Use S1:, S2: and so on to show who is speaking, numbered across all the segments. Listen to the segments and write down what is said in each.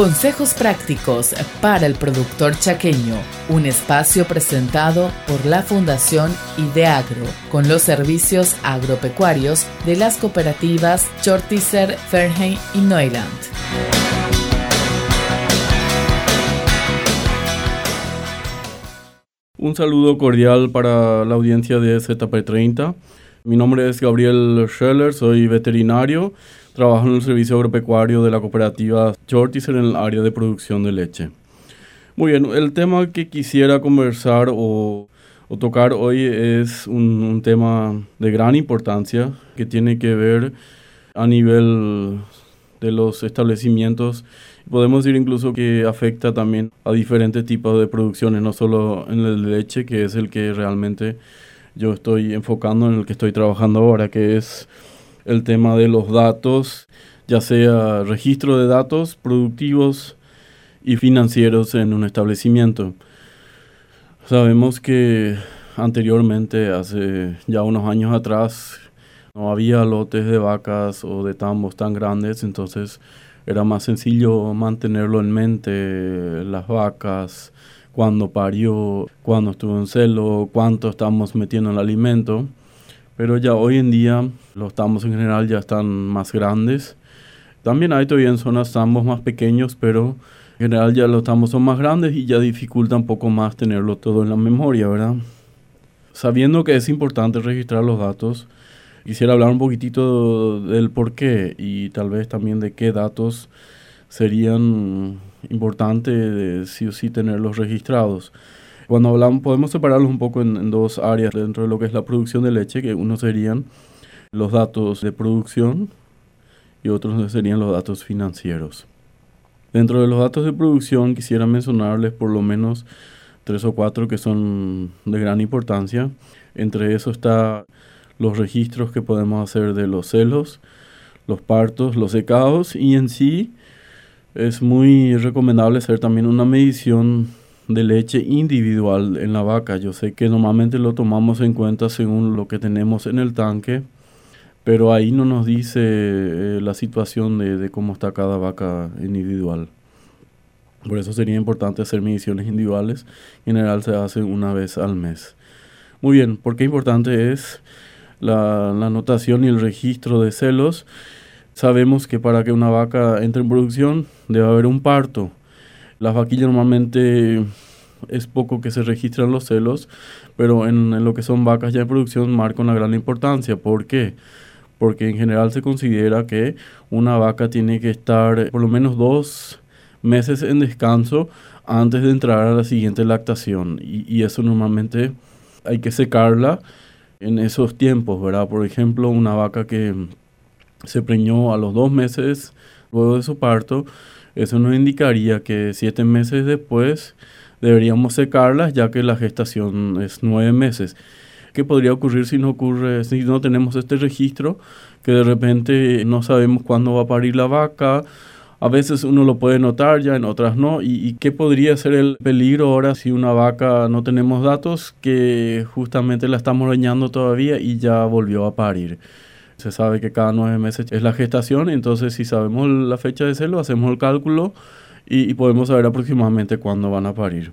S1: Consejos prácticos para el productor chaqueño, un espacio presentado por la Fundación Ideagro, con los servicios agropecuarios de las cooperativas Chortizer, Fernheim y Neuland.
S2: Un saludo cordial para la audiencia de ZP30. Mi nombre es Gabriel Scheller, soy veterinario Trabajo en el servicio agropecuario de la cooperativa Chortizer en el área de producción de leche. Muy bien, el tema que quisiera conversar o, tocar hoy es un, un, tema de gran importancia que tiene que ver a nivel de los establecimientos. Podemos decir incluso que afecta también a diferentes tipos de producciones, no solo en el de leche, que es el que realmente yo estoy enfocando, en el que estoy trabajando ahora, que es el tema de los datos, ya sea registro de datos productivos y financieros en un establecimiento. Sabemos que anteriormente, hace ya unos años atrás, no había lotes de vacas o de tambos tan grandes, entonces era más sencillo mantenerlo en mente, las vacas, cuándo parió, cuándo estuvo en celo, cuánto estamos metiendo en el alimento. Pero ya hoy en día los tambos en general ya están más grandes. También hay todavía en zonas tambos más pequeños, pero en general ya los tambos son más grandes y ya dificulta un poco más tenerlo todo en la memoria, ¿verdad? Sabiendo que es importante registrar los datos, quisiera hablar un poquitito del por qué y tal vez también de qué datos serían importantes sí o sí tenerlos registrados. Cuando hablamos, podemos separarlos un poco en, dos áreas dentro de lo que es la producción de leche, que uno serían los datos de producción y otros serían los datos financieros. Dentro de los datos de producción quisiera mencionarles por lo menos tres o cuatro que son de gran importancia. Entre eso está los registros que podemos hacer de los celos, los partos, los secados y en sí es muy recomendable hacer también una medición de leche individual en la vaca. Yo sé que normalmente lo tomamos en cuenta según lo que tenemos en el tanque, pero ahí no nos dice eh, la situación de, cómo está cada vaca individual. Por eso sería importante hacer mediciones individuales. En general se hace una vez al mes. Muy bien, ¿por qué importante es la, la anotación y el registro de celos? Sabemos que para que una vaca entre en producción debe haber un parto las vaquillas normalmente es poco que se registran los celos, pero en, lo que son vacas ya en producción marca una gran importancia. ¿Por qué? Porque en general se considera que una vaca tiene que estar por lo menos dos meses en descanso antes de entrar a la siguiente lactación. Y, y eso normalmente hay que secarla en esos tiempos, ¿verdad? Por ejemplo, una vaca que se preñó a los dos meses luego de su parto, eso nos indicaría que siete meses después deberíamos secarlas ya que la gestación es nueve meses. ¿Qué podría ocurrir si no ocurre, si no tenemos este registro? Que de repente no sabemos cuándo va a parir la vaca. A veces uno lo puede notar ya, en otras no. ¿Y, y qué podría ser el peligro ahora si una vaca no tenemos datos que justamente la estamos reñando todavía y ya volvió a parir? Se sabe que cada nueve meses es la gestación, entonces si sabemos la fecha de celo, hacemos el cálculo y, podemos saber aproximadamente cuándo van a parir.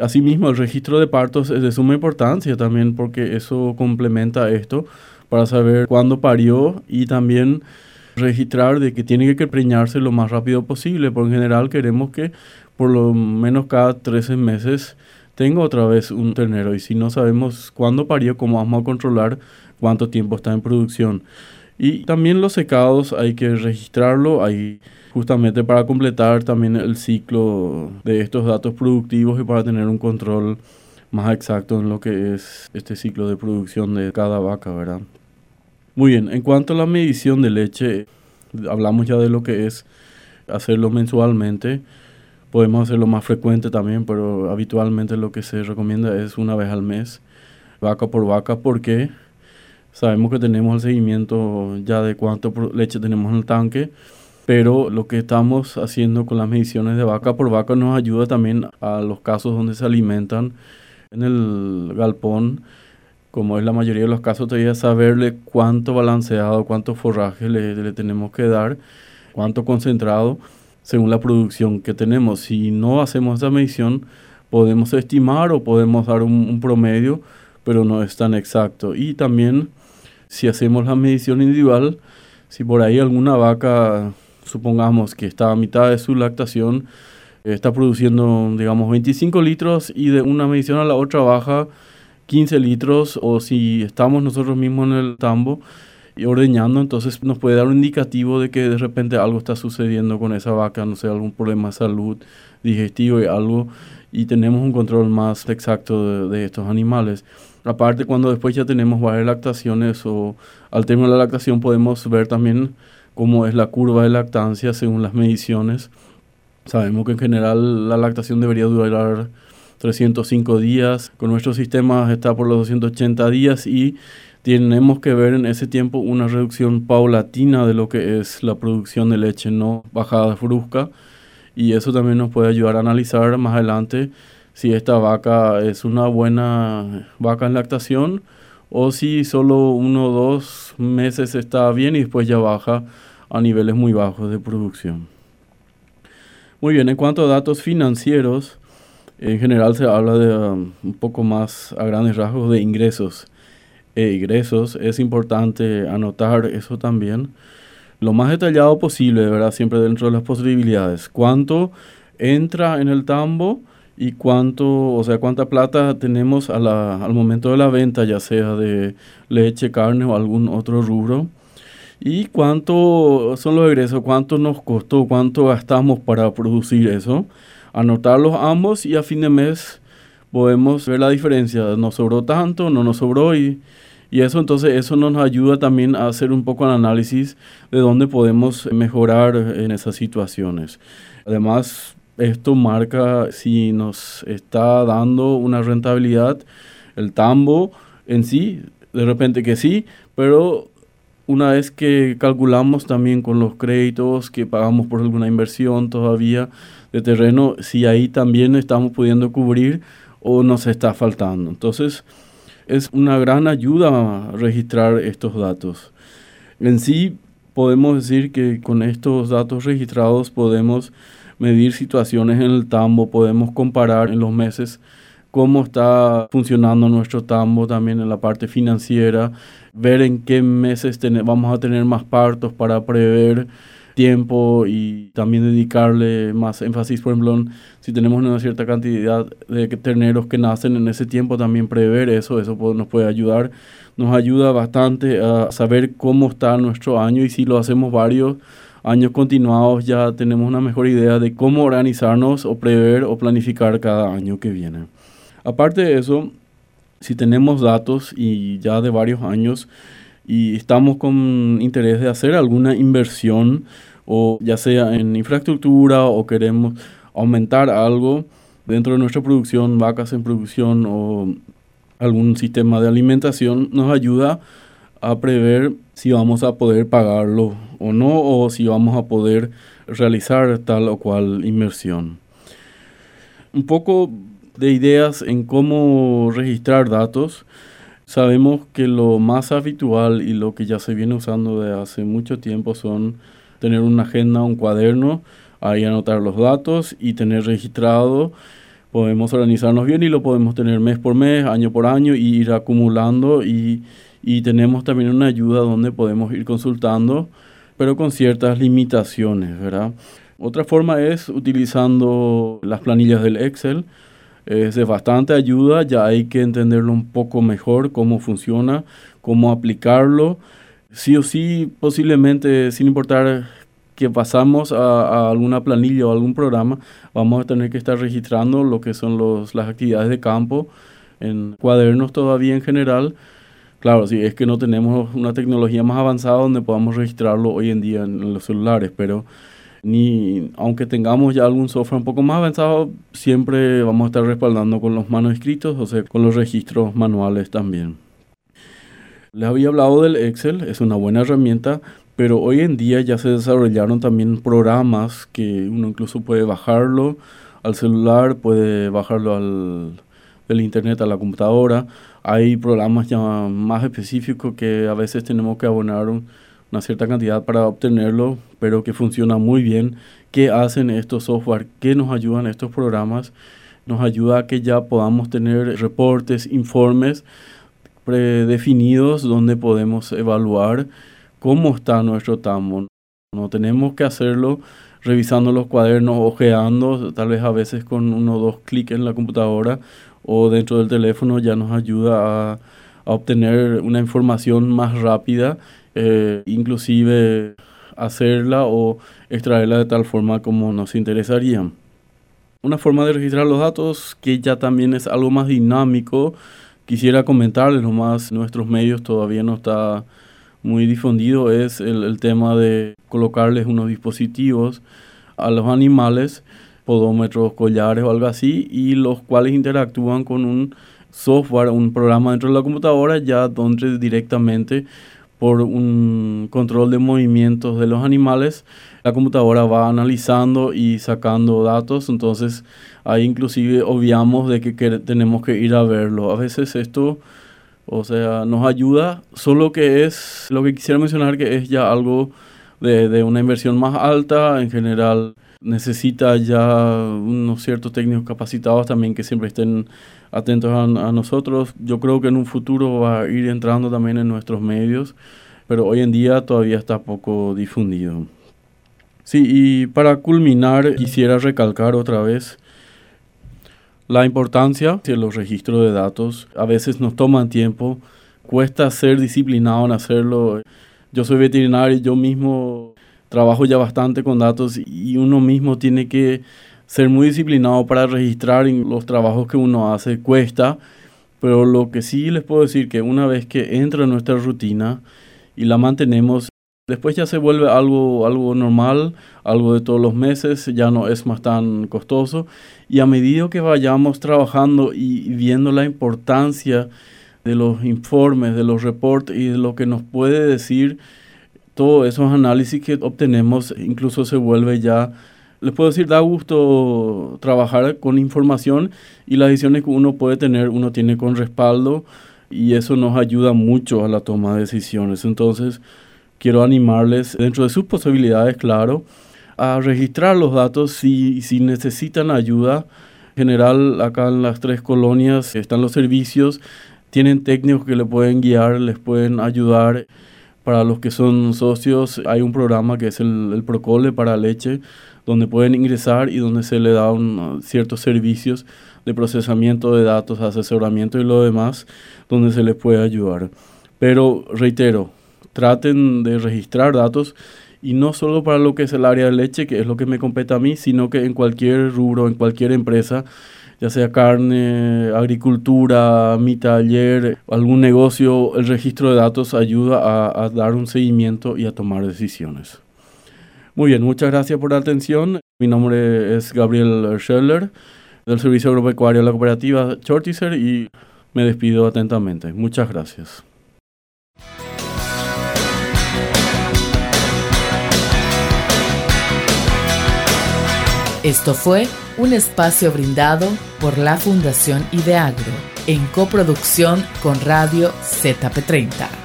S2: Asimismo, el registro de partos es de suma importancia también porque eso complementa esto para saber cuándo parió y también registrar de que tiene que preñarse lo más rápido posible, porque en general queremos que por lo menos cada 13 meses tenga otra vez un ternero y si no sabemos cuándo parió, ¿cómo vamos a controlar cuánto tiempo está en producción. Y también los secados hay que registrarlo, hay justamente para completar también el ciclo de estos datos productivos y para tener un control más exacto en lo que es este ciclo de producción de cada vaca, ¿verdad? Muy bien, en cuanto a la medición de leche, hablamos ya de lo que es hacerlo mensualmente. Podemos hacerlo más frecuente también, pero habitualmente lo que se recomienda es una vez al mes, vaca por vaca. ¿Por qué? Sabemos que tenemos el seguimiento ya de cuánto leche tenemos en el tanque, pero lo que estamos haciendo con las mediciones de vaca por vaca nos ayuda también a los casos donde se alimentan en el galpón, como es la mayoría de los casos, todavía saberle cuánto balanceado, cuánto forraje le, tenemos que dar, cuánto concentrado, según la producción que tenemos. Si no hacemos esa medición, podemos estimar o podemos dar un, promedio, pero no es tan exacto. Y también, si hacemos la medición individual, si por ahí alguna vaca, supongamos que está a mitad de su lactación, está produciendo, digamos, 25 litros y de una medición a la otra baja 15 litros, o si estamos nosotros mismos en el tambo, y ordeñando, entonces nos puede dar un indicativo de que de repente algo está sucediendo con esa vaca, no sé, algún problema de salud digestivo y algo, y tenemos un control más exacto de, estos animales. Aparte, cuando después ya tenemos varias lactaciones o al término de la lactación podemos ver también cómo es la curva de lactancia según las mediciones. Sabemos que en general la lactación debería durar 305 días, con nuestro sistema está por los 280 días y tenemos que ver en ese tiempo una reducción paulatina de lo que es la producción de leche, no bajada brusca. Y eso también nos puede ayudar a analizar más adelante si esta vaca es una buena vaca en lactación o si solo uno o dos meses está bien y después ya baja a niveles muy bajos de producción. Muy bien, en cuanto a datos financieros, en general se habla de um, un poco más a grandes rasgos de ingresos e ingresos. Es importante anotar eso también. Lo más detallado posible, ¿verdad? Siempre dentro de las posibilidades. ¿Cuánto entra en el tambo? Y cuánto, o sea, cuánta plata tenemos a la, al momento de la venta, ya sea de leche, carne o algún otro rubro. Y cuánto son los egresos, cuánto nos costó, cuánto gastamos para producir eso. Anotarlos ambos y a fin de mes podemos ver la diferencia. Nos sobró tanto, no nos sobró y y eso entonces, eso nos ayuda también a hacer un poco el análisis de dónde podemos mejorar en esas situaciones. Además, esto marca si nos está dando una rentabilidad el tambo en sí, de repente que sí, pero una vez que calculamos también con los créditos que pagamos por alguna inversión todavía de terreno, si ahí también estamos pudiendo cubrir o nos está faltando. Entonces, es una gran ayuda registrar estos datos. En sí, podemos decir que con estos datos registrados podemos medir situaciones en el tambo, podemos comparar en los meses cómo está funcionando nuestro tambo también en la parte financiera, ver en qué meses vamos a tener más partos para prever tiempo y también dedicarle más énfasis, por ejemplo, si tenemos una cierta cantidad de terneros que nacen en ese tiempo, también prever eso, eso nos puede ayudar. Nos ayuda bastante a saber cómo está nuestro año y si lo hacemos varios años continuados ya tenemos una mejor idea de cómo organizarnos o prever o planificar cada año que viene. Aparte de eso, si tenemos datos y ya de varios años, y estamos con interés de hacer alguna inversión o ya sea en infraestructura o queremos aumentar algo dentro de nuestra producción, vacas en producción o algún sistema de alimentación, nos ayuda a prever si vamos a poder pagarlo o no o si vamos a poder realizar tal o cual inversión. Un poco de ideas en cómo registrar datos. Sabemos que lo más habitual y lo que ya se viene usando de hace mucho tiempo son tener una agenda, un cuaderno, ahí anotar los datos y tener registrado. Podemos organizarnos bien y lo podemos tener mes por mes, año por año y ir acumulando y, y tenemos también una ayuda donde podemos ir consultando, pero con ciertas limitaciones, ¿verdad? Otra forma es utilizando las planillas del Excel es de bastante ayuda, ya hay que entenderlo un poco mejor, cómo funciona, cómo aplicarlo. Sí o sí, posiblemente, sin importar que pasamos a, alguna planilla o algún programa, vamos a tener que estar registrando lo que son los, las actividades de campo en cuadernos todavía en general. Claro, si es que no tenemos una tecnología más avanzada donde podamos registrarlo hoy en día en los celulares, pero ni aunque tengamos ya algún software un poco más avanzado, siempre vamos a estar respaldando con los manuscritos, o sea, con los registros manuales también. Les había hablado del Excel, es una buena herramienta, pero hoy en día ya se desarrollaron también programas que uno incluso puede bajarlo al celular, puede bajarlo al, del internet a la computadora. Hay programas ya más específicos que a veces tenemos que abonar una cierta cantidad para obtenerlo, pero que funciona muy bien. ¿Qué hacen estos software? ¿Qué nos ayudan estos programas? Nos ayuda a que ya podamos tener reportes, informes predefinidos donde podemos evaluar cómo está nuestro tamo. No tenemos que hacerlo revisando los cuadernos, ojeando, tal vez a veces con uno o dos clics en la computadora o dentro del teléfono ya nos ayuda a, obtener una información más rápida, eh, inclusive hacerla o extraerla de tal forma como nos interesaría. Una forma de registrar los datos que ya también es algo más dinámico, quisiera comentarles nomás, nuestros medios todavía no está muy difundido, es el, el tema de colocarles unos dispositivos a los animales podómetros, collares o algo así, y los cuales interactúan con un software, un programa dentro de la computadora, ya donde directamente por un control de movimientos de los animales, la computadora va analizando y sacando datos, entonces ahí inclusive obviamos de que, tenemos que ir a verlo. A veces esto, o sea, nos ayuda, solo que es, lo que quisiera mencionar que es ya algo de, de una inversión más alta, en general necesita ya unos ciertos técnicos capacitados también que siempre estén atentos a, nosotros. Yo creo que en un futuro va a ir entrando también en nuestros medios, pero hoy en día todavía está poco difundido. Sí, y para culminar quisiera recalcar otra vez la importancia de los registros de datos. A veces nos toman tiempo, cuesta ser disciplinado en hacerlo. Yo soy veterinario, yo mismo trabajo ya bastante con datos y uno mismo tiene que ser muy disciplinado para registrar los trabajos que uno hace. Cuesta, pero lo que sí les puedo decir que una vez que entra en nuestra rutina y la mantenemos, después ya se vuelve algo, algo normal, algo de todos los meses, ya no es más tan costoso. Y a medida que vayamos trabajando y viendo la importancia de los informes, de los reportes y de lo que nos puede decir todos esos análisis que obtenemos incluso se vuelve ya, les puedo decir, da gusto trabajar con información y las decisiones que uno puede tener, uno tiene con respaldo y eso nos ayuda mucho a la toma de decisiones. Entonces, quiero animarles, dentro de sus posibilidades, claro, a registrar los datos si, si necesitan ayuda. En general, acá en las tres colonias están los servicios, tienen técnicos que le pueden guiar, les pueden ayudar. Para los que son socios hay un programa que es el, Procole para leche, donde pueden ingresar y donde se le dan ciertos servicios de procesamiento de datos, asesoramiento y lo demás, donde se les puede ayudar. Pero reitero, traten de registrar datos y no solo para lo que es el área de leche, que es lo que me compete a mí, sino que en cualquier rubro, en cualquier empresa, ya sea carne, agricultura, mi taller, algún negocio, el registro de datos ayuda a, dar un seguimiento y a tomar decisiones. Muy bien, muchas gracias por la atención. Mi nombre es Gabriel Scheller del Servicio Agropecuario de la Cooperativa Chortizer y me despido atentamente. Muchas gracias.
S1: Esto fue un espacio brindado por la Fundación Ideagro en coproducción con Radio ZP30.